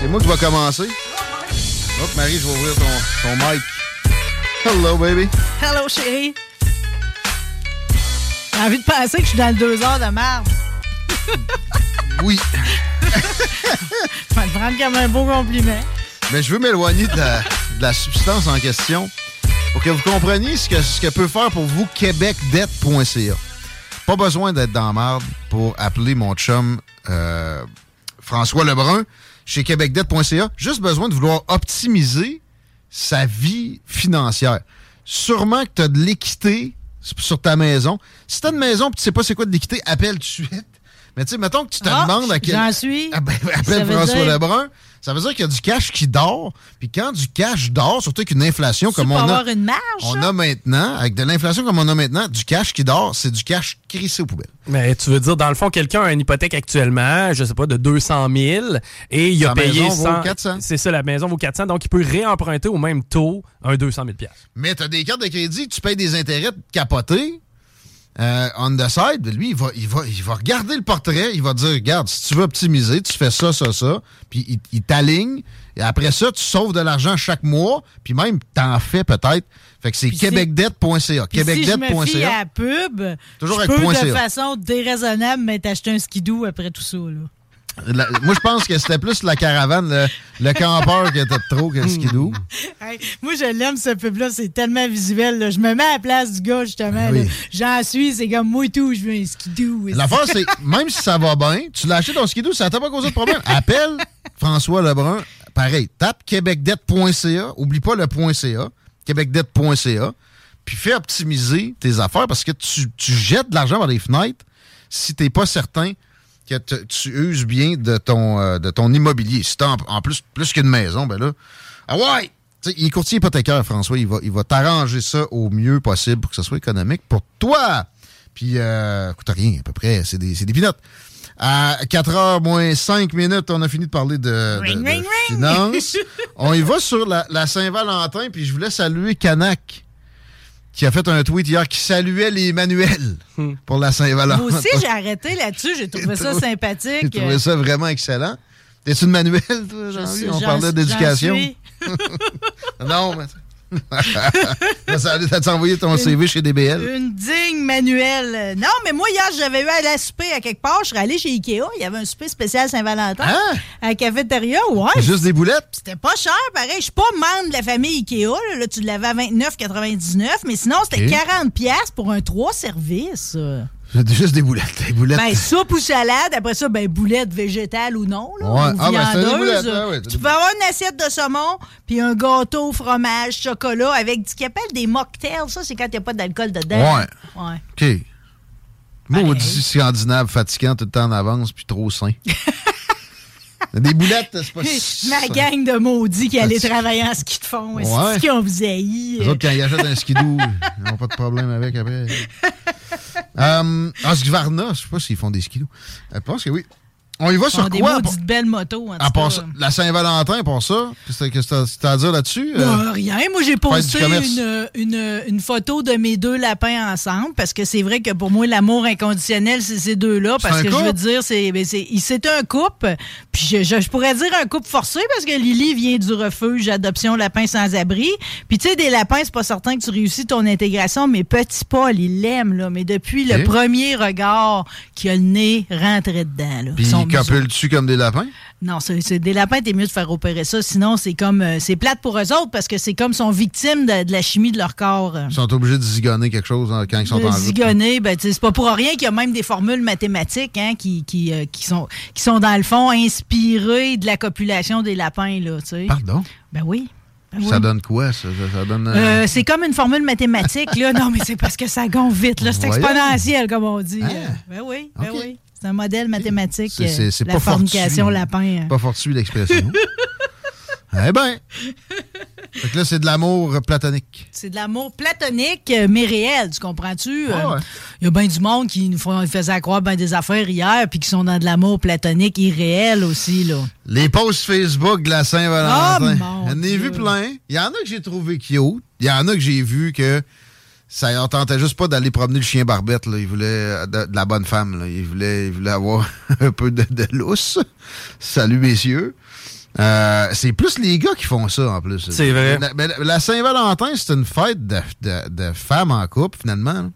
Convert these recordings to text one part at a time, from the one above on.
C'est moi qui va commencer. Hop, Marie, je vais ouvrir ton, ton mic. Hello, baby. Hello, chérie. J'ai envie de penser que je suis dans le deux heures de merde? Oui. Je vais te prendre comme un beau compliment. Mais je veux m'éloigner de la, de la substance en question pour que vous compreniez ce que, ce que peut faire pour vous québecdebt.ca. Pas besoin d'être dans la marde pour appeler mon chum euh, François Lebrun chez québecdebt.ca. Juste besoin de vouloir optimiser sa vie financière. Sûrement que tu as de l'équité sur ta maison. Si tu as une maison et tu sais pas c'est quoi de l'équité, appelle tout de suite. Mais tu sais, mettons que tu te Ah, demandes à quel... J'en suis. Ah ben, appelle François dire- Lebrun. Ça veut dire qu'il y a du cash qui dort. Puis quand du cash dort, surtout avec une inflation Tu comme on a, avoir une marge, on a maintenant, avec de l'inflation comme on a maintenant, du cash qui dort, c'est du cash crissé aux poubelles. Mais tu veux dire, dans le fond, quelqu'un a une hypothèque actuellement, je sais pas, de 200 000 et il a Sa payé maison vaut 100 400. C'est ça, la maison vaut 400, donc il peut réemprunter au même taux un 200 000 Mais tu as des cartes de crédit, tu payes des intérêts capotés. Euh, on the side, lui, il va, il, va, il va regarder le portrait, il va dire Regarde, si tu veux optimiser, tu fais ça, ça, ça. Puis il, il t'aligne. Et après ça, tu sauves de l'argent chaque mois. Puis même, t'en fais peut-être. Fait que c'est québecdebt.ca. Puis si je me fie à Québecdebt.ca. la pub, Toujours je avec peux point de CA. façon déraisonnable m'être acheté un skidoo après tout ça. Là. La- moi, je pense que c'était plus la caravane, le, le campeur qui était trop que le skidoo. Hey, moi, je l'aime, ce pub-là. C'est tellement visuel. là. Je me mets à la place du gars, justement. Oui. là. J'en suis. C'est comme moi et tout. Je veux un skidoo. L'affaire, c'est même si ça va bien, tu l'as acheté ton skidoo, ça t'a pas causé de problème. Appelle François Lebrun. Pareil, tape québecdebt.ca. Oublie pas le .ca. québecdebt.ca. Puis fais optimiser tes affaires parce que tu, tu jettes de l'argent par les fenêtres si t'es pas certain que te- tu uses bien de ton, euh, de ton immobilier. Si t'as en, en plus, plus qu'une maison, ben là, ah ouais! Tu il est courtier hypothécaire, François. Il va, il va t'arranger ça au mieux possible pour que ça soit économique pour toi. Puis, euh, coûte rien, à peu près. C'est des, des pinottes. À 4 heures moins 5 minutes, on a fini de parler de, de- Ring, de ring, ring. finances. on y va sur la, la Saint-Valentin, puis je voulais saluer Canac, qui a fait un tweet hier qui saluait les manuels pour la Saint-Valentin. Moi aussi, j'ai arrêté là-dessus. J'ai trouvé ça J'ai sympathique. trouvé ça vraiment excellent. T'es-tu une manuel, toi, Jean-Louis? On parlait d'éducation. non, mais... T'as-tu envoyé ton CV chez DBL? Une digne manuelle. Non, mais moi, hier, j'avais eu à la souper à quelque part. Je serais allé chez Ikea. Il y avait un souper spécial Saint-Valentin. Hein? À la cafétéria, ouais. Juste des boulettes? C'était pas cher, pareil. Je suis pas membre de la famille Ikea. Là, Là, tu l'avais à 29,99. Mais sinon, c'était Ok. 40$ piastres pour un 3 services. Juste des boulettes. Des boulettes. Ben, soupe ou salade. Après ça, ben, boulettes végétales ou non. Là, Ouais. ou Ah, ben, ouais, ouais, tu peux avoir une assiette de saumon, puis un gâteau, fromage, chocolat, avec ce qu'ils appellent des mocktails. Ça, c'est quand il n'y a pas d'alcool dedans. Ouais. Ouais. OK. Maudit scandinave fatigant tout le temps en avance puis trop sain. des boulettes, c'est pas... Ma gang de maudits qui allaient travailler en ski de fond. C'est qui on vous haï. Les autres, quand ils achètent un skidoo, ils n'ont pas de problème avec après. Euh, Husqvarna, je sais pas s'ils font des skidoos. Euh, Je pense que oui. On y va sur des quoi? maudites belles motos. En tout cas. la Saint-Valentin, pour ça, qu'est-ce que t'as t'as à dire là-dessus? Euh, Euh, rien. Moi, j'ai posté une, une, une photo de mes deux lapins ensemble parce que c'est vrai que pour moi, l'amour inconditionnel, c'est ces deux-là. Parce que je veux dire, c'est ben, un couple. Puis je, je- je pourrais dire un couple forcé parce que Lily vient du refuge adoption lapin sans abri. Puis tu sais, des lapins, c'est pas certain que tu réussis ton intégration, mais petit Paul, il l'aime, là. Mais depuis le premier regard qu'il a le nez rentré dedans, là. Son dessus comme des lapins? Non, c'est des lapins, t'es mieux de faire opérer ça. Sinon, c'est comme euh, c'est plate pour eux autres parce que c'est comme sont victimes de, de la chimie de leur corps. Ils sont obligés de zigonner quelque chose hein, quand ils sont De en route. zigonner, ben, c'est pas pour rien qu'il y a même des formules mathématiques hein, qui, qui, euh, qui, sont, qui sont, dans le fond, inspirées de la copulation des lapins. Là, tu sais. Pardon? Ben oui. Ben oui. Ça donne quoi, ça? Ça, ça donne... euh, Euh, c'est comme une formule mathématique, là. Non, mais c'est parce que ça gonfle vite, là. C'est exponentiel, comme on dit. Hein? Ben oui, ben oui. C'est un modèle mathématique. C'est- euh, la pas fornication fortuit. lapin. euh. Pas fortuit l'expression. eh ben! Fait que là, c'est de l'amour platonique. C'est de l'amour platonique, euh, mais réel, tu comprends-tu? Ah ouais. Il y a bien du monde qui nous faisait croire ben des affaires hier, puis qui sont dans de l'amour platonique irréel aussi, là. Les posts Facebook de la Saint-Valentin. Oh, J'en ai vu plein. Il y en a que j'ai trouvé cute. Il y en a que j'ai vu que ça leur tentait juste pas d'aller promener le chien barbette. Là. Il voulait euh, de, de la bonne femme. Là. Il, voulait, il voulait avoir un peu de, de lousse. Salut, messieurs. Euh, c'est plus les gars qui font ça, en plus. C'est vrai. La- la Saint-Valentin, c'est une fête de, de- de femmes en couple, finalement.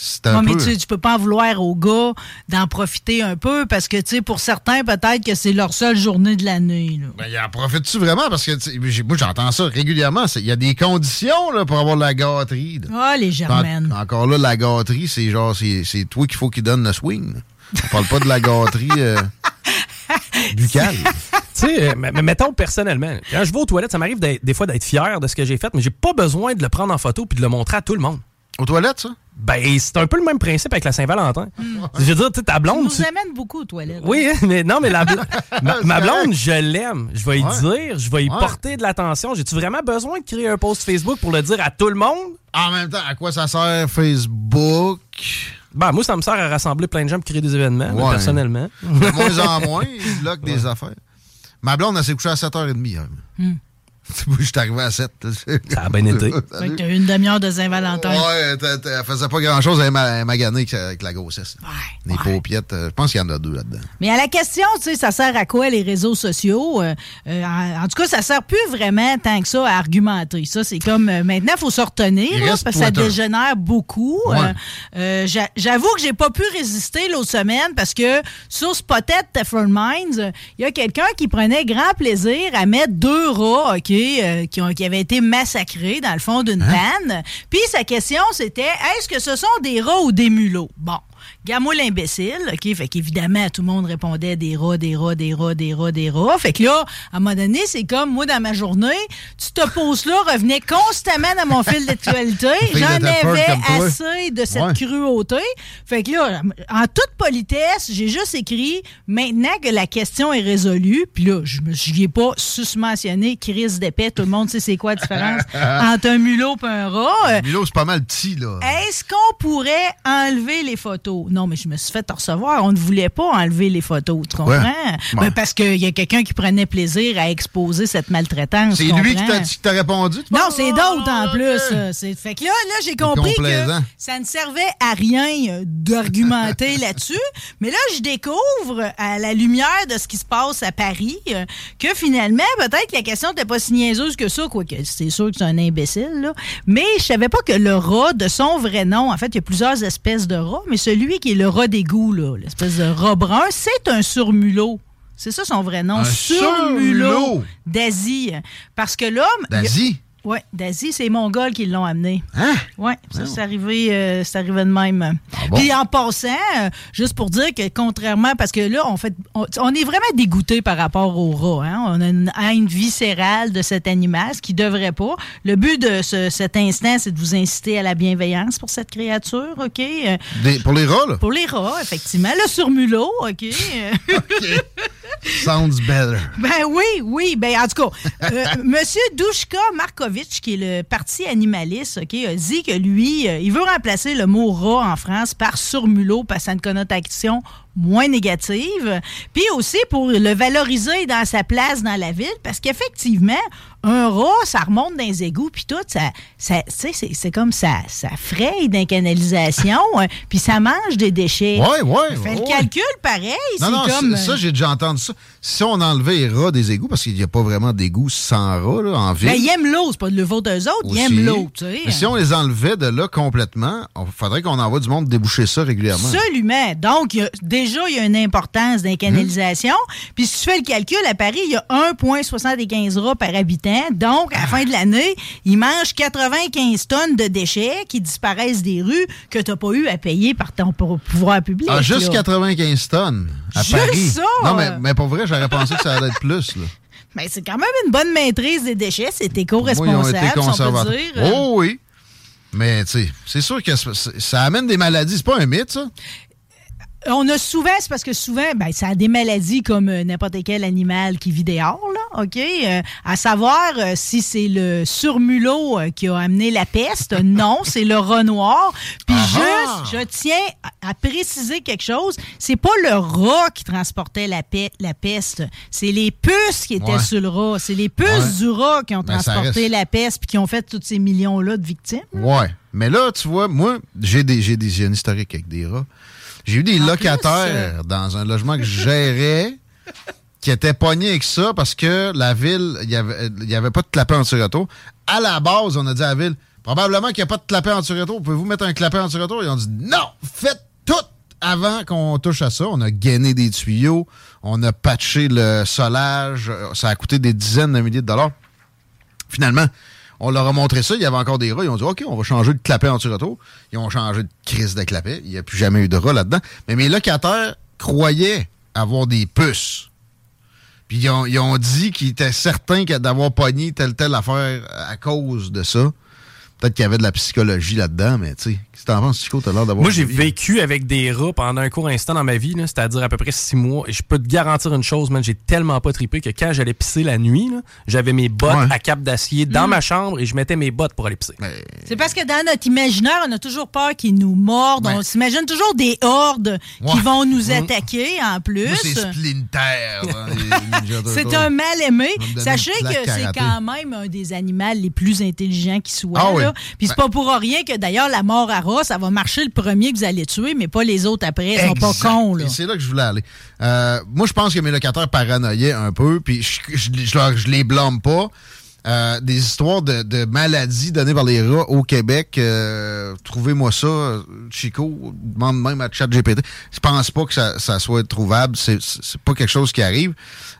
Là. C'est un Non, mais tu tu peux pas en vouloir aux gars d'en profiter un peu, parce que, tu sais, pour certains, peut-être que c'est leur seule journée de l'année. Ben, il en profite-tu vraiment? Parce que tu sais, j'ai- moi, j'entends ça régulièrement. Il y a des conditions là, pour avoir de la gâterie. Ah, les germaines. En- encore là, la gâterie, c'est genre, c'est c'est toi qu'il faut qu'il donne le swing. là. On parle pas de la gâterie euh, buccale. Tu sais, euh, mais, mettons personnellement, quand je vais aux toilettes, ça m'arrive des fois d'être fier de ce que j'ai fait, mais j'ai pas besoin de le prendre en photo puis de le montrer à tout le monde. Aux toilettes, ça? Ben, c'est un peu le même principe avec la Saint-Valentin. Je veux dire, tu sais, ta Tu blonde. nous tu- amènes beaucoup aux toilettes. Oui, hein, mais non, mais la bl- ma, blonde, je l'aime. Je vais y Ouais. dire, je vais y Ouais. porter de l'attention. J'ai-tu vraiment besoin de créer un post Facebook pour le dire à tout le monde? En même temps, à quoi ça sert Facebook? Ben, moi, ça me sert à rassembler plein de gens pour créer des événements, Ouais. personnellement. De moins en moins, ils bloquent des affaires. Ma blonde, elle s'est couchée à 7h30 hier. Moi, je suis arrivé à 7. Ça a bien été. Fait que t'as eu une demi-heure de Saint-Valentin. Ouais, t'as- t'as- elle faisait pas grand-chose. Elle est ma- maganée avec, la grossesse. Ouais, Les ouais. paupiettes, euh, je pense qu'il y en a deux là-dedans. Mais à la question, tu sais, ça sert à quoi les réseaux sociaux? Euh, euh, en, en tout cas, ça sert plus vraiment tant que ça à argumenter. Ça, c'est comme euh, maintenant, il faut se retenir là, parce que ça dégénère beaucoup. Ouais. Euh, euh, J'avoue que j'ai pas pu résister l'autre semaine parce que sur Spotted Teflon Minds, il y a quelqu'un qui prenait grand plaisir à mettre deux rats, OK, euh, qui, ont, qui avaient été massacrés dans le fond d'une vanne. Puis sa question, c'était est-ce que ce sont des rats ou des mulots? Bon. Gamoule l'imbécile, OK? Fait qu'évidemment, tout le monde répondait des rats, des rats, des rats, des rats, des rats. Fait que là, à un moment donné, c'est comme moi dans ma journée, tu te poses là, revenais constamment dans mon fil d'actualité. J'en avais assez de cette Ouais. cruauté. Fait que là, en toute politesse, j'ai juste écrit maintenant que la question est résolue, puis là, je me ai pas susmentionné crise tout le monde sait c'est quoi la différence entre un mulot et un rat. Euh, Milo, c'est pas mal petit, là. est-ce qu'on pourrait enlever les photos? Non, mais je me suis fait recevoir. On ne voulait pas enlever les photos, tu comprends? Ouais. Ben, Ouais. parce qu'il y a quelqu'un qui prenait plaisir à exposer cette maltraitance. C'est lui qui t'a dit- qui t'a répondu? tu Non, c'est d'autres en Ah, plus. euh, c'est- Fait que là, là j'ai compris que ça ne servait à rien euh, d'argumenter là-dessus. Mais là, je découvre, à la lumière de ce qui se passe à Paris, euh, que finalement, peut-être que la question n'était pas si niaiseuse que ça, quoique c'est sûr que c'est un imbécile, là. Mais je savais pas que le rat, de son vrai nom, en fait, il y a plusieurs espèces de rats, mais celui qui est le rat d'égout, là, l'espèce de rat brun, c'est un surmulot. C'est ça son vrai nom. Un surmulot? Surmulot. d'Asie. Parce que l'homme. D'Asie? Oui, d'Asie, c'est les Mongols qui l'ont amené. Hein? Oui, ça, c'est arrivé, euh, c'est arrivé de même. Ah bon? Puis en passant, euh, juste pour dire que contrairement, parce que là, on fait, on, on est vraiment dégoûté par rapport au rat. Hein? On a une haine viscérale de cet animal, ce qui devrait pas. Le but de ce- cet instant, c'est de vous inciter à la bienveillance pour cette créature, OK? Euh, Des- pour les rats, là? Pour les rats, effectivement. Le surmulot, OK? Sounds better. Ben oui, oui. Ben en tout cas, euh, Monsieur Dushka Markovitch, qui est le parti animaliste, ok, a dit que lui, euh, il veut remplacer le mot rat en France par surmulot parce que ça a connotation moins négative. Puis aussi pour le valoriser dans sa place dans la ville, parce qu'effectivement, un rat, ça remonte dans les égouts, puis tout, ça, ça c'est, c'est comme ça, ça fraye dans canalisation, hein, puis ça mange des déchets. Ouais, ouais. Fait le calcul pareil, Non, non, comme... ça, ça, j'ai déjà entendu ça. Si on enlevait les rats des égouts, parce qu'il n'y a pas vraiment d'égouts sans rats là, en ville. Ben, ils aiment l'eau, c'est pas de le faute d'eux autres, ils aussi. aiment l'eau, tu sais. Mais si on les enlevait de là complètement, il faudrait qu'on envoie du monde déboucher ça régulièrement. Absolument. Donc, il y a- déjà, il y a une importance dans les canalisations. Puis, si tu fais le calcul, à Paris, il y a 1,75 rats par habitant. Donc, à la fin de l'année, ils mangent 95 tonnes de déchets qui disparaissent des rues que tu n'as pas eu à payer par ton pou- pouvoir public. Ah, juste là. 95 tonnes à Juste Paris. ça! Non, mais, mais pour vrai, j'aurais pensé que ça allait être plus. Là. Mais c'est quand même une bonne maîtrise des déchets. C'est éco-responsable, si on peut dire. Oh oui. Mais, tu sais, c'est sûr que ça, ça amène des maladies. C'est pas un mythe, ça? On a souvent, c'est parce que souvent, ben, ça a des maladies comme euh, n'importe quel animal qui vit dehors, là, OK? Euh, à savoir euh, si c'est le surmulot qui a amené la peste. Non, c'est le rat noir. Puis Ah juste, je tiens à, à préciser quelque chose, c'est pas le rat qui transportait la, pe- la peste, c'est les puces qui étaient Ouais. sur le rat. C'est les puces Ouais. du rat qui ont Ben, transporté la peste puis qui ont fait tous ces millions-là de victimes. Ouais. Mais là, tu vois, moi, j'ai des, j'ai des j'ai un historique avec des rats. J'ai eu des En locataires dans un logement que je gérais qui étaient pognés avec ça parce que la ville, il n'y avait, y avait pas de clapet anti-retour. À la base, on a dit à la ville, probablement qu'il n'y a pas de clapet anti-retour. Pouvez-vous mettre un clapet anti-retour? Ils ont dit, non, faites tout avant qu'on touche à ça. On a gainé des tuyaux, on a patché le solage. Ça a coûté des dizaines de milliers de dollars. Finalement, on leur a montré ça, il y avait encore des rats. Ils ont dit OK, on va changer de clapet anti-retour. Ils ont changé de crise de clapet. Il n'y a plus jamais eu de rats là-dedans. Mais mes locataires croyaient avoir des puces. Puis ils ont, ils ont dit qu'ils étaient certains d'avoir pogné telle telle affaire à cause de ça. Peut-être qu'il y avait de la psychologie là-dedans, mais tu sais, si t'en penses, Chico, t'as l'air d'avoir. Moi, j'ai vécu avec des rats pendant un court instant dans ma vie, c'est-à-dire à peu près six mois. Et je peux te garantir une chose, man, j'ai tellement pas trippé que quand j'allais pisser la nuit, j'avais mes bottes Ouais. à cap d'acier dans Mm. ma chambre et je mettais mes bottes pour aller pisser. Mais- C'est parce que dans notre imaginaire, on a toujours peur qu'ils nous mordent. Ouais. On s'imagine toujours des hordes qui vont nous attaquer en plus. C'est Splinter. C'est un mal aimé. Sachez que c'est quand même un des animaux les plus intelligents qui soient. Ah oui. Là. Puis c'est pas pour rien que d'ailleurs la mort à rat, ça va marcher le premier que vous allez tuer, mais pas les autres après. Ils sont pas cons. Là. C'est là que je voulais aller. Euh, moi, je pense que mes locataires paranoïaient un peu, puis je, je, je les blâme pas. Euh, des histoires de, de maladies données par les rats au Québec. euh, Trouvez-moi ça, Chico. Demande même à ChatGPT. Je pense pas que ça, ça soit trouvable. C'est pas quelque chose qui arrive.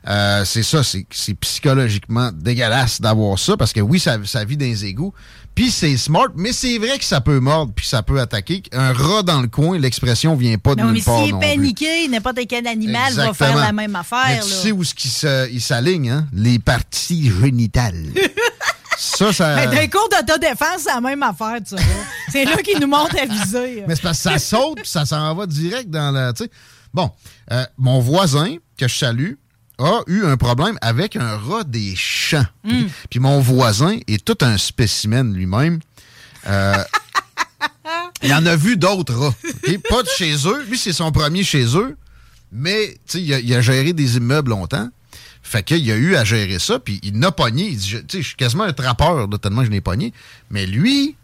Euh, c'est ça, c'est c'est psychologiquement dégueulasse d'avoir ça parce que oui, ça, ça vit dans les égouts. Puis c'est smart, mais c'est vrai que ça peut mordre puis ça peut attaquer. Un rat dans le coin, l'expression vient pas de Non, mais nulle part s'il est non paniqué, n'importe quel animal va Exactement. faire la même affaire. Mais tu là. sais où ce il s'aligne, hein? Les parties génitales. Ça, ça. Mais d'un cours d'autodéfense, c'est la même affaire, tu vois. C'est là qu'ils nous montrent à viser. Mais c'est parce que ça saute puis ça s'en va direct dans sais. Bon, euh, mon voisin, que je salue, a eu un problème avec un rat des champs. Hmm. Puis mon voisin est tout un spécimen lui-même. Euh, il en a vu d'autres rats. Pas de chez eux. Lui, c'est son premier chez eux. Mais, a, il a géré des immeubles longtemps. Fait qu'il a eu à gérer ça, puis il n'a pogné. Il dit, je- tu sais, je suis quasiment un trappeur, là, tellement je l'ai pogné. Mais lui,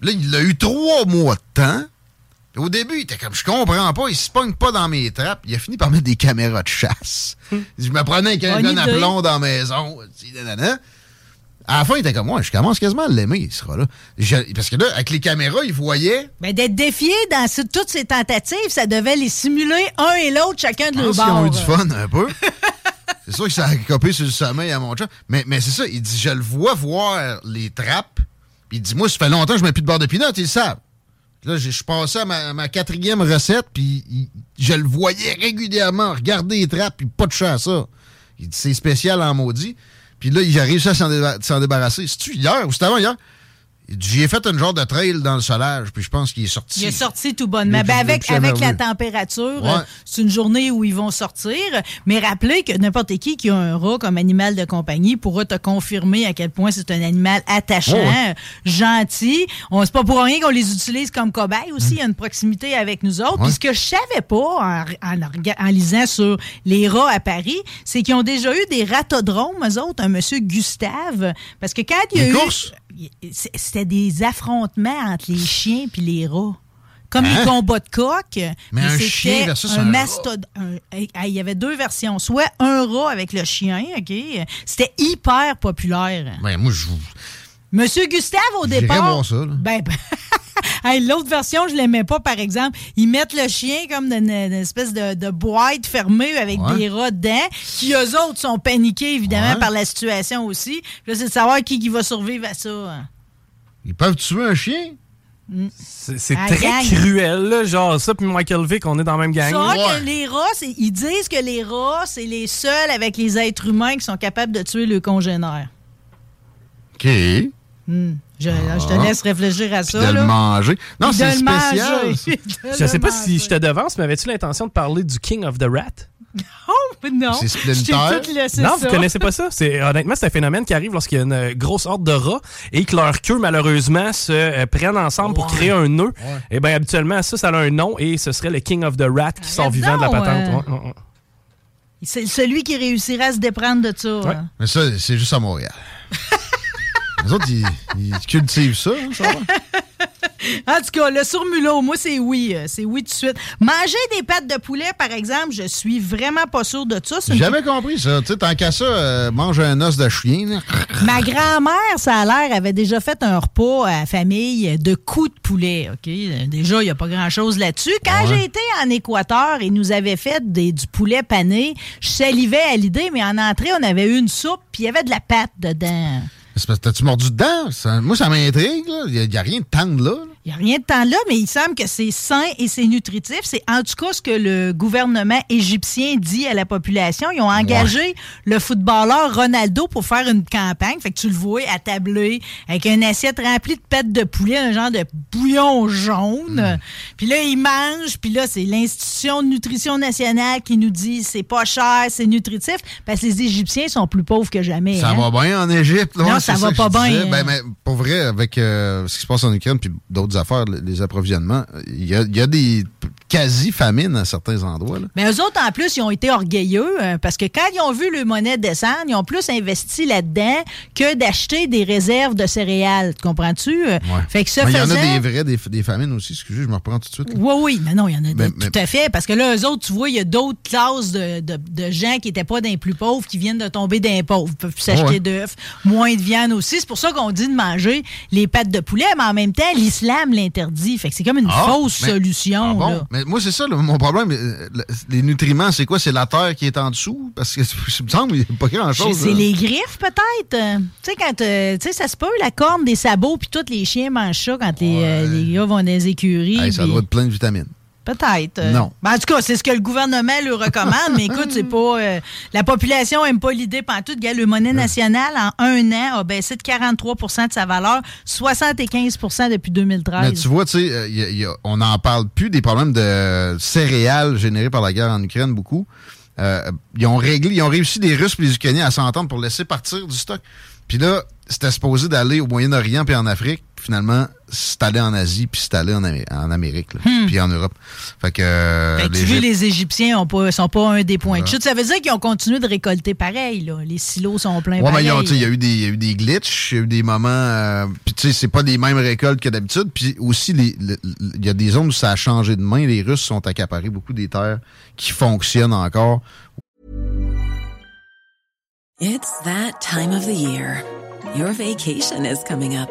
là, il a eu trois mois de temps. Au début, il était comme, je comprends pas, il se pogne pas dans mes trappes. Il a fini par mettre des caméras de chasse. Il dit, je me prenais avec un gun à idée. plomb dans la maison. À la fin, il était comme, moi, je commence quasiment à l'aimer, il sera là. Je- parce que là, avec les caméras, il voyait Ben, d'être défié dans ce- toutes ces tentatives, ça devait les simuler un et l'autre, chacun de leur pense qu'ils ont bord. eu du fun un peu. c'est sûr que ça a copé sur le sommeil à mon chat. Mais, mais c'est ça, il dit, je le vois voir les trappes. Puis il dit, moi, ça fait longtemps que je mets plus de beurre de pinot, ils le savent. Là, je suis passé à ma, quatrième recette, puis je le voyais régulièrement regarder les trappes, puis pas de chat à ça. Il dit, c'est spécial en maudit. Puis là, il a réussi à s'en débarrasser. C'est-tu hier ou c'était avant hier? J'y ai fait une genre de trail dans le solage, puis je pense qu'il est sorti. Il est sorti tout bonnement. Depuis- Ben, avec avec la température, Ouais. euh, c'est une journée où ils vont sortir. Mais rappelez que n'importe qui qui a un rat comme animal de compagnie pourra te confirmer à quel point c'est un animal attachant, Ouais, gentil. On C'est pas pour rien qu'on les utilise comme cobayes aussi. Il y a une proximité avec nous autres. Ouais. Puis ce que je savais pas en, en en lisant sur les rats à Paris, c'est qu'ils ont déjà eu des ratodromes, eux autres, un monsieur Gustave. Parce que quand il y a Des eu... courses? C'était des affrontements entre les chiens puis les rats. Comme les Hein? combats de coq. Mais un chien versus un mastodonte. un- Il y avait deux versions. Soit un rat avec le chien, OK? C'était hyper populaire. Ben, moi, je. Monsieur Gustave, au départ. voir ça, là. Ben, ben, hey, l'autre version, je l'aimais pas, par exemple. Ils mettent le chien comme dans une, une espèce de, de boîte fermée avec Ouais. des rats dedans, qui eux autres sont paniqués, évidemment, Ouais. par la situation aussi. Puis là, c'est de savoir qui, qui va survivre à ça. Ils peuvent tuer un chien? C'est c'est très gang. cruel, là. Genre, ça, puis Michael Vick, on est dans la même gang. Ça, Ouais. que les rats, ils disent que les rats, c'est les seuls avec les êtres humains qui sont capables de tuer le congénère. OK. Hmm. Je, je te Ah. laisse réfléchir à de ça. le là. manger. Non, Puis de c'est le spécial. De Je le sais pas si je te devance, mais avais-tu l'intention de parler du King of the Rat? Oh, non. C'est Splinter? Non, ça. vous connaissez pas ça. C'est honnêtement c'est un phénomène qui arrive lorsqu'il y a une euh, grosse horde de rats et que leurs queues malheureusement se euh, prennent ensemble pour créer un nœud. Et bien habituellement ça ça a un nom et ce serait le King of the Rat qui sort vivant de la patente. euh. Ouais, ouais, ouais. C'est celui qui réussira à se déprendre de ça. Ouais. hein. Mais ça, c'est juste à Montréal. Les autres, ils, ils cultivent ça, hein, ça va? En tout cas, le surmulot, moi, c'est oui. euh, C'est oui tout de suite. Manger des pâtes de poulet, par exemple, je suis vraiment pas sûre de ça. J'ai jamais compris ça. Tu sais, tant qu'à ça, euh, mange un os de chien. là. Ma grand-mère, ça a l'air, avait déjà fait un repas à la famille de coups de poulet. OK? Déjà, il n'y a pas grand-chose là-dessus. Quand Ouais. j'ai été en Équateur et nous avait fait des- du poulet pané, je salivais à l'idée, mais en entrée, on avait eu une soupe, puis il y avait de la pâte dedans. T'as-tu mordu dedans? Ça- moi, ça m'intrigue. Il n'y a, rien de tendre là. Il n'y a rien de temps là, mais il semble que c'est sain et c'est nutritif. C'est en tout cas ce que le gouvernement égyptien dit à la population. Ils ont engagé le footballeur Ronaldo pour faire une campagne. Fait que tu le vois attablé avec une assiette remplie de pâtes de poulet, un genre de bouillon jaune. Puis là, il mange. Puis là, c'est l'Institution de nutrition nationale qui nous dit c'est pas cher, c'est nutritif. Parce que les Égyptiens sont plus pauvres que jamais. Ça hein. va bien en Égypte. Non, ouais, ça va pas bien, Ben, hein. mais pour vrai, avec euh, ce qui se passe en Ukraine puis d'autres affaires, les, approvisionnements, il y a, il y a des quasi-famines à certains endroits. là. Mais eux autres, en plus, ils ont été orgueilleux euh, parce que quand ils ont vu le monnaie descendre, ils ont plus investi là-dedans que d'acheter des réserves de céréales. Tu comprends-tu? Euh, Fait que ça Mais Il y en a des vrais, des, des famines aussi. Excusez, je me reprends tout de suite. là. Oui, oui, mais non, il y en a Mais- de- mais- tout à fait. Parce que là, eux autres, tu vois, il y a d'autres classes de, de- de gens qui n'étaient pas d'un plus pauvres qui viennent de tomber d'un pauvre. Ils peuvent plus s'acheter Ouais. d'œufs, moins de viande aussi. C'est pour ça qu'on dit de manger les pâtes de poulet, mais en même temps, l'islam l'interdit. Fait que c'est comme une Ah, fausse mais- solution. Ah bon? là. Mais moi, c'est ça, là, mon problème. euh, le- Les nutriments, c'est quoi? C'est la terre qui est en dessous? Parce que ça me semble qu'il n'y a pas grand-chose. C'est les griffes, peut-être? Tu sais, quand. euh, tu sais, ça se peut, la corne des sabots, puis tous les chiens mangent ça quand les, euh, les gars vont dans les écuries. Hey, ça doit être plein de vitamines. Peut-être. euh. Non. Ben, en tout cas, c'est ce que le gouvernement le recommande, mais écoute, c'est pas. euh, la population aime pas l'idée pantoute. Regarde, le monnaie nationale, en un an, a baissé de 43% de sa valeur, 75% depuis 2013. Mais tu vois, tu sais, euh, on n'en parle plus des problèmes de céréales générés par la guerre en Ukraine, beaucoup. Euh, ils ont réglé, ils ont réussi les Russes et les Ukrainiens à s'entendre pour laisser partir du stock. Puis là, c'était supposé d'aller au Moyen-Orient puis en Afrique. Finalement, c'est allé en Asie puis c'est allé en, Amé- en Amérique là, puis en Europe. Fait que, euh, Hmm. Fait que tu vois, les Égyptiens ont pas, sont pas un des points de chute. Ça veut dire qu'ils ont continué de récolter pareil. Là. Les silos sont pleins Ouais, pareil. il y a eu des, glitches, il y a eu des moments. euh, puis tu sais, c'est pas les mêmes récoltes que d'habitude. Puis aussi, il y a des zones où ça a changé de main. Les Russes sont accaparés beaucoup des terres qui fonctionnent encore. It's that time of the year. Your vacation is coming up.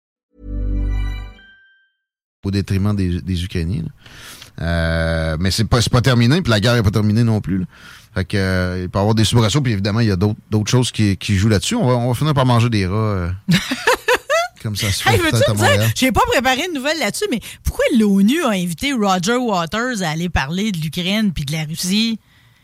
Au détriment des, des Ukrainiens. Euh, mais c'est pas, c'est pas terminé, puis la guerre est pas terminée non plus. là. Fait que, euh, il peut y avoir des soubresauts, puis évidemment, il y a d'autres, d'autres choses qui, qui jouent là-dessus. On va, on va finir par manger des rats. euh, comme ça se fait Hey, veux-tu me dire, j'ai pas préparé une nouvelle là-dessus, mais pourquoi l'ONU a invité Roger Waters à aller parler de l'Ukraine puis de la Russie?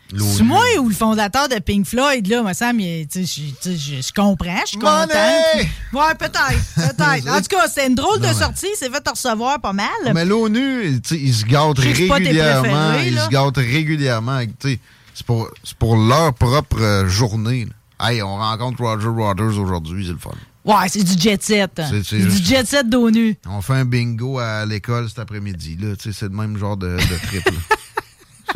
C'est moi ou le fondateur de Pink Floyd, là, me semble, je- comprends, je suis contente. Money! Ouais, peut-être, peut-être. En tout cas, c'est une drôle de Non, sortie, c'est fait recevoir pas mal. Mais l'ONU, ils se gâtent régulièrement. Ils se gâtent régulièrement. C'est pour, leur propre euh, journée. là. Hey, on rencontre Roger Waters aujourd'hui, c'est le fun. Ouais, c'est du jet set. C'est- du jet set d'ONU. On fait un bingo à l'école cet après-midi. C'est le même genre de, de trip.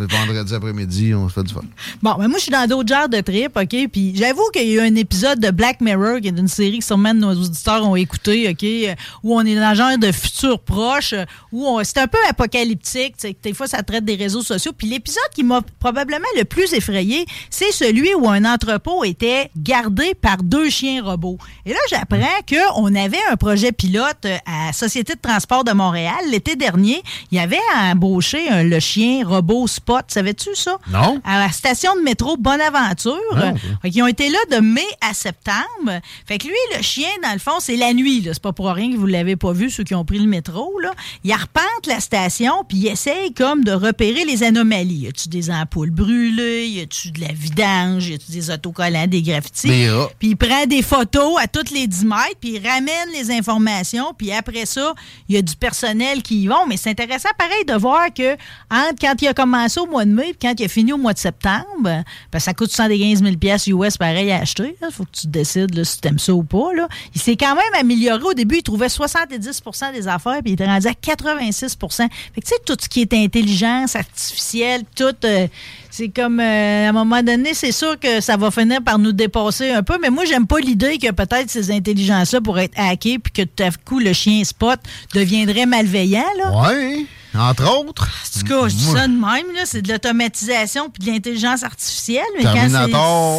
C'est vendredi après-midi, on se fait du fun. Bon, ben moi, je suis dans d'autres genres de trip, OK? Puis j'avoue qu'il y a eu un épisode de Black Mirror, qui est une série que sûrement nos auditeurs ont écouté, OK? euh, Où on est dans un genre de futur proche, euh, où on- c'est un peu apocalyptique, tu sais, des fois, ça traite des réseaux sociaux. Puis l'épisode qui m'a probablement le plus effrayé, c'est celui où un entrepôt était gardé par deux chiens robots. Et là, j'apprends qu'on avait un projet pilote euh, à Société de transport de Montréal l'été dernier. Il y avait embauché un- le chien robot Spot. Savais-tu ça? Non. à la station de métro Bonaventure. Fait qu'ils ont été là de mai à septembre. Fait que lui, le chien, dans le fond, c'est la nuit. C'est pas pour rien que vous l'avez pas vu, ceux qui ont pris le métro. Là. Il arpente la station, puis il essaye comme de repérer les anomalies. Y a-tu des ampoules brûlées? Y a-tu de la vidange? Y a-tu des autocollants, des graffitis? Rats. Puis il prend des photos à toutes les 10 mètres, puis il ramène les informations, puis après ça, il y a du personnel qui y vont. Mais c'est intéressant, pareil, de voir que entre quand il a commencé au mois de mai, puis quand il a fini au mois de septembre, ben, ça coûte 75 000 US pareil à acheter. Il faut que tu décides si tu aimes ça ou pas. Là. Il s'est quand même amélioré. Au début, il trouvait 70% des affaires, puis il était rendu à 86% Fait que tu sais, tout ce qui est intelligence artificielle, tout... euh, c'est comme, euh, à un moment donné, c'est sûr que ça va finir par nous dépasser un peu, mais moi, j'aime pas l'idée que peut-être ces intelligences-là pourraient être hackées puis que tout à coup, le chien spot deviendrait malveillant, là. Ouais, entre autres. En tout cas, je dis ça de même, là, c'est de l'automatisation puis de l'intelligence artificielle. Mais quand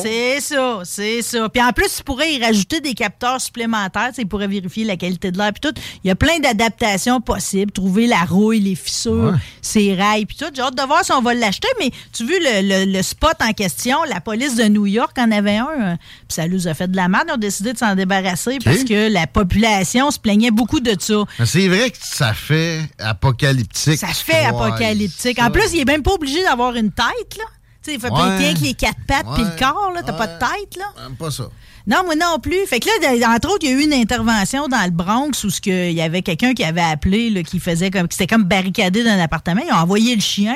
c'est, c'est ça, c'est ça. Puis en plus, il pourrait y rajouter des capteurs supplémentaires, tu sais, il pourrait vérifier la qualité de l'air puis tout. Il y a plein d'adaptations possibles, trouver la rouille, les fissures, Ouais. ses rails puis tout. J'ai hâte de voir si on va l'acheter, mais tu veux le, le- le spot en question, la police de New York en avait un, euh, puis ça nous a fait de la merde. Ils ont décidé de s'en débarrasser parce que la population se plaignait beaucoup de ça. C'est vrai que ça fait apocalyptique. Ça se fait apocalyptique. En plus, il est même pas obligé d'avoir une tête, là. Tu sais, il fait Ouais. que les quatre pattes puis le corps, là. T'as pas de tête, là. Pas ça. Non, moi non plus. Fait que là, entre autres, il y a eu une intervention dans le Bronx où ce que, il y avait quelqu'un qui avait appelé, là, qui faisait comme, qui s'était comme barricadé dans un appartement. Ils ont envoyé le chien.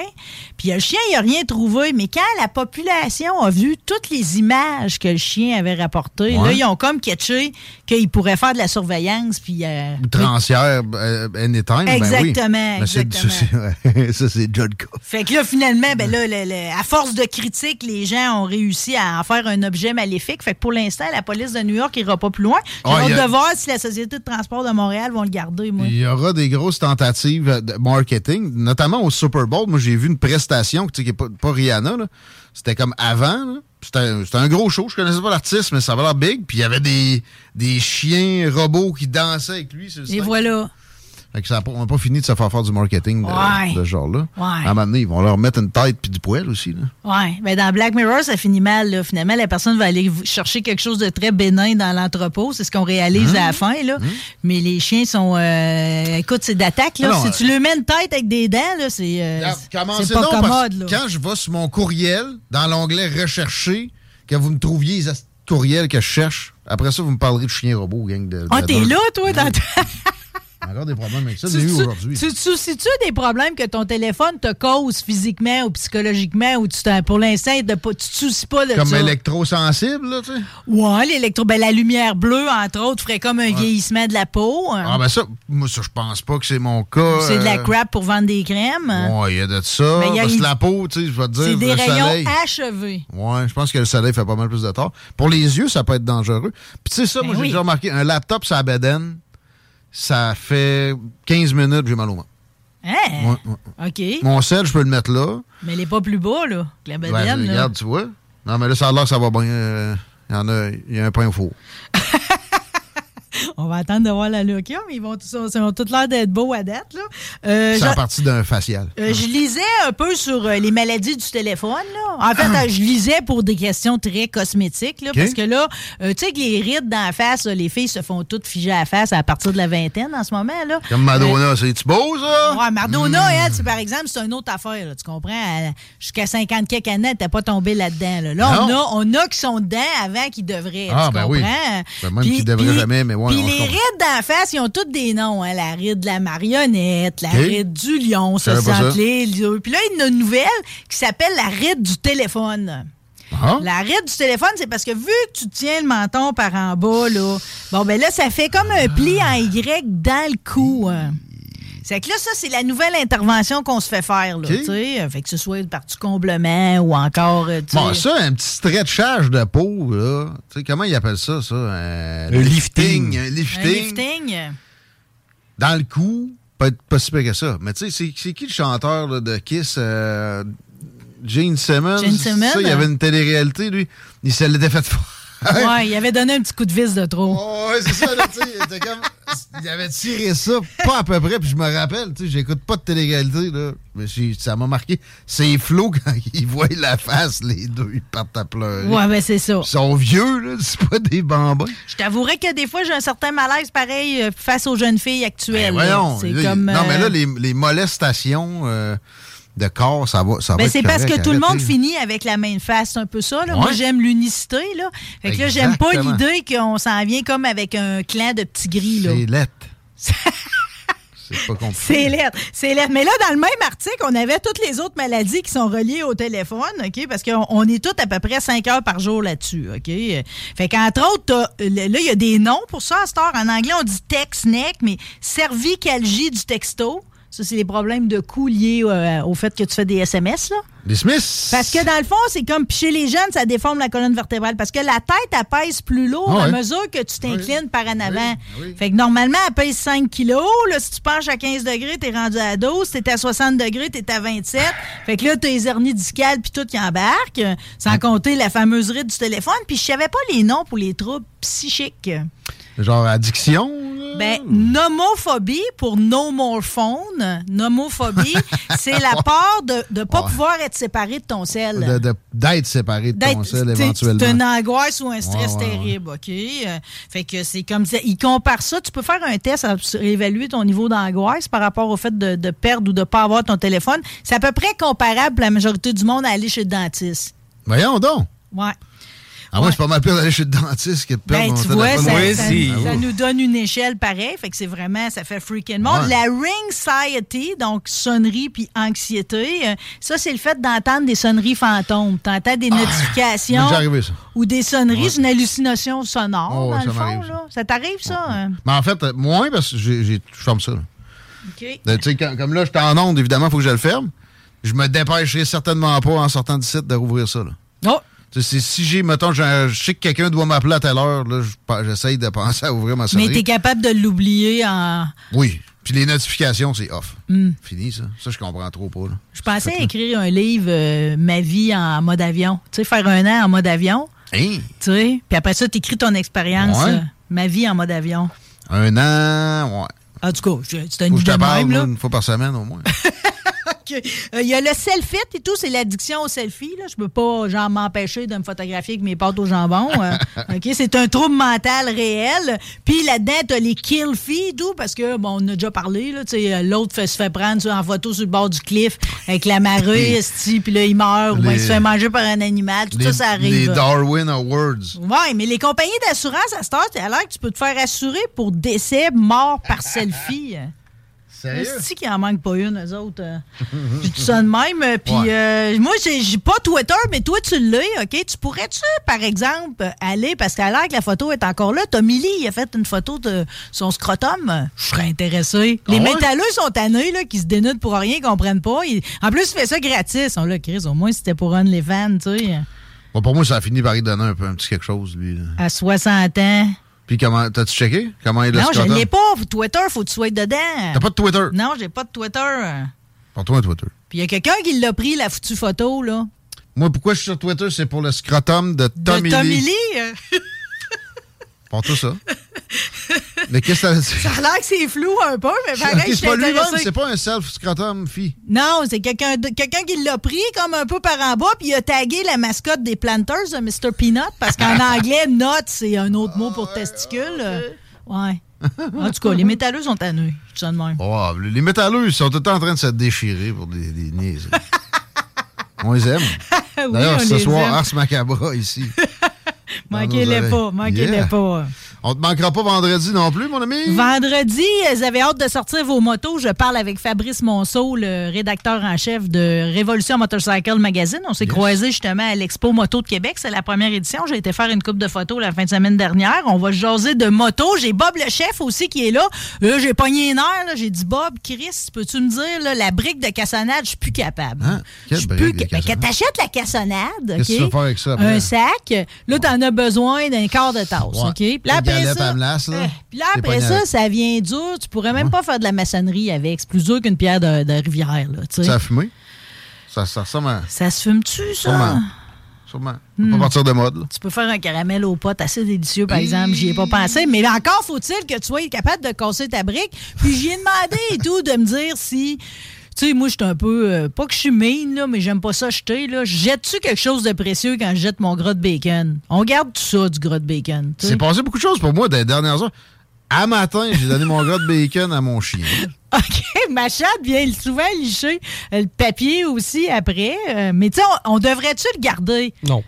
Puis le chien, il a rien trouvé. Mais quand la population a vu toutes les images que le chien avait rapportées, Ouais. là, ils ont comme catché qu'il pourrait faire de la surveillance. Puis, euh, Transière, euh, anytime, ben oui. Exactement, exactement. Ça, c'est déjà le cas. Fait que là, finalement, ben là, le- le- à force de critiques, les gens ont réussi à en faire un objet maléfique. Fait que pour l'instant, la police de New York ira pas plus loin. J'ai Ouais, hâte a- de voir si la Société de transport de Montréal vont le garder, moi. Il y aura des grosses tentatives de marketing, notamment au Super Bowl. Moi, j'ai vu une prestation qui n'est pas, pas Rihanna. C'était comme avant. C'était un, gros show. Je connaissais pas l'artiste, mais ça avait l'air big. Puis il y avait des, des chiens robots qui dansaient avec lui. Et voilà. Fait que ça on n'a pas fini de se faire faire du marketing de, Ouais. de ce genre-là. Ouais. À un moment donné, ils vont leur mettre une tête puis du poil aussi. Là. Ouais. Ben dans Black Mirror, ça finit mal. là. Finalement, la personne va aller chercher quelque chose de très bénin dans l'entrepôt. C'est ce qu'on réalise à la fin. Là. Mais les chiens sont. euh, écoute, c'est d'attaque. là. Ah non, si euh, tu lui mets une tête avec des dents, là, c'est euh, c'est commencez pas commode. Là. quand je vais sur mon courriel, dans l'onglet Rechercher, que vous me trouviez les courriels que je cherche, après ça, vous me parlerez de chien robot, gang de. de Ah, t'es là, toi, dans ta- Encore des problèmes avec ça. Tu J'ai aujourd'hui. tu te soucies-tu des problèmes que ton téléphone te cause physiquement ou psychologiquement ou tu pour l'instant, tu te soucies pas de Comme ça? électrosensible, là, tu sais. Ouais, l'électro, ben, la lumière bleue, entre autres, ferait comme un vieillissement de la peau. hein. Ah, ben ça, moi, ça, je pense pas que c'est mon cas. c'est de la euh, crap pour vendre des crèmes. Ouais, il y a de ça. Mais il y a parce une- la peau, tu sais, je vais te dire, c'est des rayons soleil. achevés. Ouais, je pense que le soleil fait pas mal plus de tort. Pour les yeux, ça peut être dangereux. Puis tu sais ça, Ben moi j'ai oui. déjà remarqué, un laptop sur la bedaine, ça fait 15 minutes, j'ai mal au ventre. Hein? Ouais, ouais. OK. Mon sel, je peux le mettre là. Mais il est pas plus bas, là, que la Ben, bedaine, là. regarde, tu vois. Non, mais là, ça a l'air que ça va bien. euh, Il y en a, il y a un pain au four. On va attendre de voir la look, mais ils vont, tous- ils ont tous l'air d'être beaux à date, là. Euh, C'est partie d'un facial. Euh, je lisais un peu sur euh, les maladies du téléphone. Là. En fait, euh, je lisais pour des questions très cosmétiques. Là. Parce que là, euh, tu sais que les rides dans la face, là, les filles se font toutes figer à la face à partir de la vingtaine en ce moment. Là. Comme Madonna, c'est-tu beau, ça? Ouais, Madonna, elle, c'est, par exemple, c'est une autre affaire. là, tu comprends? Elle- Jusqu'à 50 quelques années, elle n'était pas tombée là-dedans. Là, Là, on, a, on a qui sont dedans avant qu'ils devraient. Ah, tu ben comprends? oui. Ben, même qu'ils devraient jamais, mais ouais, on les rides la face, ils ont toutes des noms. Hein, la ride de la marionnette, la ride du lion, ça les. Puis là, il y a une nouvelle qui s'appelle la ride du téléphone. Ah? La ride du téléphone, c'est parce que vu que tu tiens le menton par en bas, là, bon, ben là, ça fait comme un pli en Y dans le cou. hein. C'est que là, ça, c'est la nouvelle intervention qu'on se fait faire, là, OK. tu sais. Fait que ce soit par du comblement ou encore, euh, tu sais. Bon, ça, un petit stretchage de peau, là. Tu sais, comment ils appellent ça, ça? Un, Un lifting. Un lifting. lifting. Dans le cou, pas, pas si pire que ça. Mais tu sais, c'est- c'est qui le chanteur là, de Kiss? euh, Gene Simmons? Gene Simmons, Ça, il y avait une télé-réalité, lui. Il se l'était fait faire. Ouais, il avait donné un petit coup de vis de trop. Oh, ouais, c'est ça, là, tu sais. il était comme- Il avait tiré ça, pas à peu près, puis je me rappelle, tu sais, j'écoute pas de télé-réalité, là. Mais ça m'a marqué. C'est flou quand ils voient la face, les deux, ils partent à pleurer. Ouais, ben c'est ça. Ils sont vieux, là, c'est pas des bambins. Je t'avouerais que des fois, j'ai un certain malaise pareil euh, face aux jeunes filles actuelles. Ben, voyons. C'est là, comme. Non, mais euh, là, les, les molestations euh, de corps, ça va, ça Ben, c'est parce que tout le monde finit avec la même face, c'est un peu ça. Là. Ouais. Moi, j'aime l'unicité. Là. Fait que là, j'aime pas l'idée qu'on s'en vient comme avec un clan de petits gris. C'est lettre. c'est pas compliqué. C'est laid, c'est laid. Mais là, dans le même article, on avait toutes les autres maladies qui sont reliées au téléphone, OK? Parce qu'on on est tous à peu près 5 heures par jour là-dessus, OK? Fait qu'entre autres, là, il y a des noms pour ça à cette heure. En anglais, on dit text, neck, mais cervicalgie du texto. Ça, c'est les problèmes de cou liés euh, au fait que tu fais des SMS, là. Les Smiths. Parce que dans le fond, c'est comme chez les jeunes, ça déforme la colonne vertébrale. Parce que la tête, elle pèse plus lourd Ah à mesure que tu t'inclines par en avant. Oui, oui. Fait que normalement, elle pèse 5 kilos. Là, si tu penches à 15 degrés, t'es rendu à 12. Si t'es à 60 degrés, t'es à 27. Fait que là, t'as les hernies discales puis tout qui embarque. euh, Sans compter la fameuse ride du téléphone. Puis je savais pas les noms pour les troubles psychiques. Genre addiction. Ben, nomophobie pour no more phone. Nomophobie, c'est la peur de ne pas Ouais. pouvoir être séparé de ton sel. D'être séparé de ton sel éventuellement. C'est une angoisse ou un stress Ouais, ouais, terrible, OK? Euh, fait que c'est comme ça. Il compare ça. Tu peux faire un test à évaluer ton niveau d'angoisse par rapport au fait de, de perdre ou de ne pas avoir ton téléphone. C'est à peu près comparable pour la majorité du monde à aller chez le dentiste. Voyons donc. Ouais. Ah, moi, Ouais. c'est pas mal pire d'aller chez le dentiste que de perdre Ben, mon tu vois, téléphone. ça, Oui, ça- si. ça nous donne une échelle pareille. Fait que c'est vraiment, ça fait freaking monde. Ouais. La ringsiety, donc sonnerie puis anxiété, euh, ça, c'est le fait d'entendre des sonneries fantômes. Tu entends des notifications m'est déjà arrivé, ça. ou des sonneries, c'est une hallucination sonore, Oh, ouais, dans ça le fond. là. Ça t'arrive, ça? hein? Mais en fait, euh, moins parce que j'ai, ferme ça. là. OK. Tu sais, quand- comme là, je suis en onde, évidemment, il faut que je le ferme. Je me dépêcherai certainement pas en sortant du site de rouvrir ça. Là. Oh! Si j'ai, mettons, je sais que quelqu'un doit m'appeler à telle heure, j'essaye de penser à ouvrir ma Mais sonnerie. t'es capable de l'oublier en. Oui. Puis les notifications, c'est off. Hmm. Fini, ça. Ça, je comprends trop pas. là. Je pensais écrire un livre, euh, Ma vie en mode avion. Tu sais, faire un an en mode avion. Hein? Tu sais, puis après ça, t'écris ton expérience. Ouais. euh, Ma vie en mode avion. Un an, ouais. En tout cas, c'est une idée te de même, là, une fois par semaine au moins. Euh, Il y a le selfie et tout, c'est l'addiction au selfie. Là. Je peux pas genre m'empêcher de me photographier avec mes pâtes au jambon. euh. C'est un trouble mental réel. Puis là-dedans, t'as les kill fees et tout, parce que bon, on a déjà parlé, l'autre se fait prendre tu en photo sur le bord du cliff avec la marée, puis là, il meurt, ou il se fait manger par un animal. Tout les, ça, ça arrive. les. Darwin Awards. Ouais, mais les compagnies d'assurance, à cette heure, que tu peux te faire assurer pour décès, mort par selfie. Sérieux? C'est qu'il en manque pas une, eux autres. euh? Je dis ça de même. euh, Puis Ouais. euh, moi, j'ai pas Twitter, mais toi, tu l'as, OK? Tu pourrais-tu, par exemple, aller, parce qu'à l'air que la photo est encore là, Tommy Lee, il a fait une photo de son scrotum. Je serais intéressé. Les Ah ouais? métalleux sont tannés, là, qui se dénudent pour rien, ils comprennent pas. En plus, il fait ça gratis. On l'a, Chris, au moins, c'était pour un les fans, tu sais. Bon, pour moi, ça a fini par y donner un peu un petit quelque chose, lui. là. À 60 ans. Puis comment, t'as-tu checké? Comment il a Non, le je scrotum? l'ai pas. Twitter, faut que tu sois dedans. T'as pas de Twitter? Non, j'ai pas de Twitter. Porte-toi un Twitter. Puis il y a quelqu'un qui l'a pris, la foutue photo, là. Moi, pourquoi je suis sur Twitter? C'est pour le scrotum de Tommy, de Tommy Lee. Lee. Porte-toi ça. Mais qu'est-ce que ça... Ça a l'air que c'est flou un peu, mais pareil, Ok, je c'est pas lui-même, c'est pas un self-scrotum, fille. Non, c'est quelqu'un qui l'a pris comme un peu par en bas, puis il a tagué la mascotte des Planters de Mr. Peanut, parce qu'en anglais, nut, c'est un autre mot pour testicule. Euh, Ouais. En tout cas, les métalleux sont à nous. Je même. Oh, les métalleux, sont tout le temps en train de se déchirer pour des, des on les aime. Oui, D'ailleurs, ce les soir, aime. Ars Macabra ici. Manquez-les pas, manquez-les Yeah. pas. On te manquera pas vendredi non plus, mon ami? Vendredi, vous avez hâte de sortir vos motos. Je parle avec Fabrice Monceau, le rédacteur en chef de Révolution Motorcycle Magazine. On s'est croisés justement à l'Expo Moto de Québec. C'est la première édition. J'ai été faire une coupe de photos la fin de semaine dernière. On va jaser de moto. J'ai Bob le chef aussi qui est là. Là, j'ai pogné une heure. J'ai dit, Bob, Chris, peux-tu me dire, là, la brique de cassonade, je suis plus capable. Hein? Je suis plus de ca- Ben, t'achètes la cassonade, Qu'est-ce que tu vas faire avec ça après? Un sac. Là, t'en as besoin d'un quart de tasse, Ouais. OK? Là, galette ça, à là. eh, puis là, après ça, ça vient dur. Tu pourrais même pas faire de la maçonnerie avec. C'est plus dur qu'une pierre de, de rivière, là, tu sais. Ça a fumé? Ça, ça ressemble à... Ça se fume-tu, ça? Sûrement. Sûrement. Hmm. pas partir de mode, là. Tu peux faire un caramel aux potes assez délicieux, par exemple. J'y ai pas pensé. Mais encore faut-il que tu sois capable de casser ta brique. Puis j'y ai demandé et tout de me dire si. Tu sais, moi, je suis un peu. euh, pas que je suis mean, là, mais j'aime pas ça jeter. Là. Jette-tu quelque chose de précieux quand je jette mon gras de bacon? On garde tout ça, du gras de bacon. C'est passé beaucoup de choses pour moi dans les dernières heures. À matin, j'ai donné mon gras de bacon à mon chien. OK, ma chatte vient souvent licher euh, le papier aussi après. euh, mais tu sais, on, on devrait-tu le garder? Non.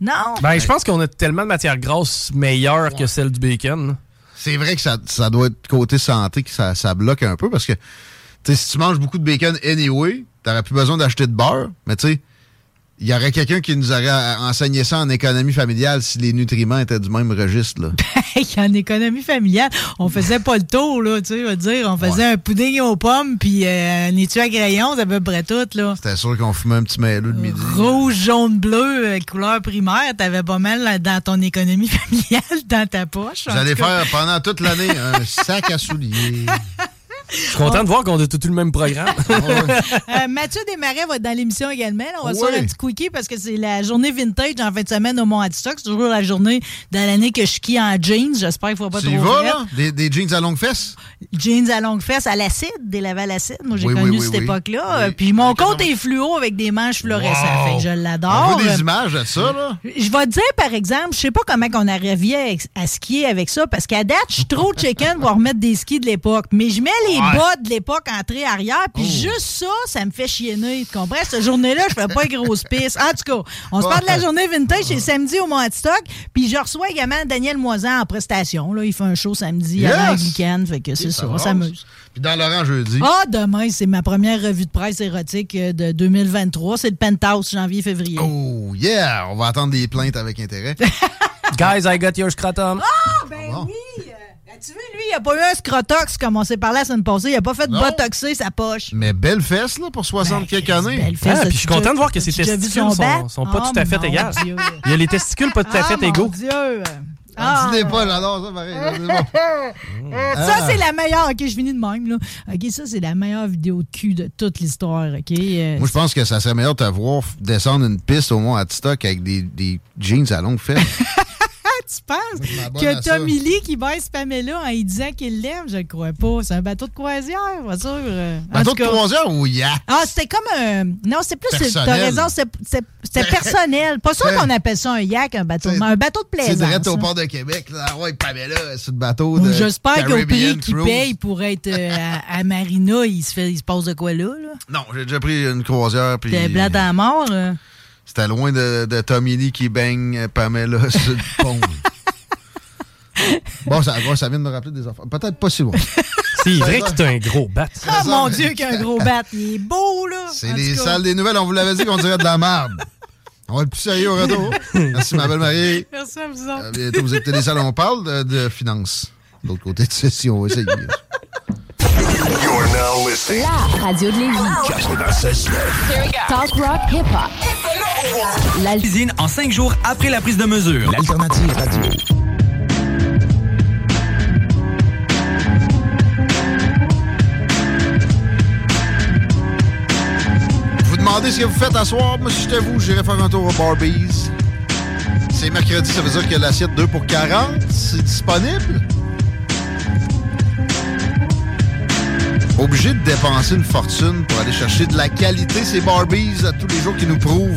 Non? Ben, je pense qu'on a tellement de matière grasse meilleure que celle du bacon. C'est vrai que ça, ça doit être côté santé que ça, ça bloque un peu parce que sais, si tu manges beaucoup de bacon anyway, t'aurais plus besoin d'acheter de beurre, mais tu sais, il y aurait quelqu'un qui nous aurait euh, enseigné ça en économie familiale si les nutriments étaient du même registre. Là. En économie familiale, on faisait pas le tour, là, tu sais, dire. On faisait un pudding aux pommes, puis euh, un étui à crayon, c'est à peu près tout, là. C'était sûr qu'on fumait un petit maillot de midi. Rouge, jaune, bleu, euh, couleur primaire, t'avais pas mal là, dans ton économie familiale, dans ta poche. Vous allez faire pendant toute l'année un sac à souliers. Je suis content de voir qu'on a tout le même programme. Euh, Mathieu Desmarais va être dans l'émission également. là. On va se faire un petit quickie parce que c'est la journée vintage en fin de semaine au Mont-Adstock. C'est toujours la journée de l'année que je skie en jeans. J'espère qu'il ne faut pas Tu y trop vas, fret. là? Des, des jeans à longue fesse? Jeans à longue fesse à l'acide, des lavés à l'acide. Moi, j'ai Oui, connu oui, cette oui. époque-là. Oui. Euh, Puis mon compte est fluo avec des manches fluorescentes. Wow. Fait que je On l'adore. voit Euh, des images de ça, là? Je vais te dire, par exemple, je sais pas comment on arrivait à, à skier avec ça, parce qu'à date, je suis trop chicken pour remettre des skis de l'époque. Mais je mets les Ouais. bas de l'époque entrée-arrière, puis Oh. juste ça, ça me fait chienner. Tu comprends? Cette journée-là, je fais pas une grosse piste. En tout cas, on se parle de la journée vintage, c'est samedi au Mont-Stock, puis je reçois également Daniel Moisan en prestation. Là, il fait un show samedi Yes! avant le week-end, fait que c'est ça, on s'amuse. Puis dans Laurent jeudi. Ah, demain, c'est ma première revue de presse érotique euh, de 2023. C'est le Penthouse, janvier-février. Oh, yeah! On va attendre des plaintes avec intérêt. Guys, I got your scrotum. Ah, ben bon? oui! Tu vois, lui, il a pas eu un scrotox comme on s'est parlé la semaine passée. Il a pas fait de botoxer sa poche. Mais belle fesse, là, pour 60 Ben, quelques années. belle fesse. Ah, puis je suis content de voir que ses testicules son sont, sont pas Oh, tout à fait mon égales. Dieu. Il y a les testicules pas tout à Ah, fait mon égaux. Dieu! Ah, dis pas, j'adore ça, pareil. Ça, c'est la meilleure. OK, je finis de même. Là. OK, ça, c'est la meilleure vidéo de cul de toute l'histoire. OK? Euh, Moi, je pense que ça serait meilleur de te voir descendre une piste au mont Adstock avec des, des jeans à longue fesse. tu penses que. Tommy Lee qui baisse Pamela en lui disant qu'il l'aime? Je le crois pas. C'est un bateau de croisière, bien sûr. euh. En Bateau de croisière ou yacht? Ah, c'était comme un. Non, c'est plus. Personnel. T'as raison, c'est- c'est- c'était personnel. Pas sûr C'est- qu'on appelle ça un yak, un bateau. C'est- mais un bateau de C'est plaisance. direct au hein. port de Québec. Là. Ah Ouais, Pamela, sur le bateau de J'espère qu'au prix qu'il paye pour être euh, à, à Marina, il se, fait, il se passe de quoi là? là? Non, j'ai déjà pris une croisière. puis T'es blanc à mort. C'était loin de, de Tommy Lee qui baigne euh, Pamela sur le pont. bon, ça, bon, ça vient de me rappeler des affaires. Peut-être pas si loin. C'est vrai que t'as un gros bat. Ah ça, mon Dieu, qu'il a un gros bat. Il est beau, là. C'est les salles des nouvelles. On vous l'avait dit qu'on dirait de la merde. On va être plus sérieux au retour. Merci, ma belle Marie. Merci à vous autres. À bientôt, vous les salles. On parle de, de finances. De l'autre côté de ceci, on va essayer. You're now listening. La radio de Lévis. Talk rock hip hop. La Cuisine en cinq jours après la prise de mesure. L'alternative radio. Vous demandez ce que vous faites à soir. Moi, si j'étais vous, j'irais faire un tour au Barbies. C'est mercredi, ça veut dire que l'assiette 2 pour 40, c'est disponible? Obligé de dépenser une fortune pour aller chercher de la qualité. C'est Barbies à tous les jours qui nous prouvent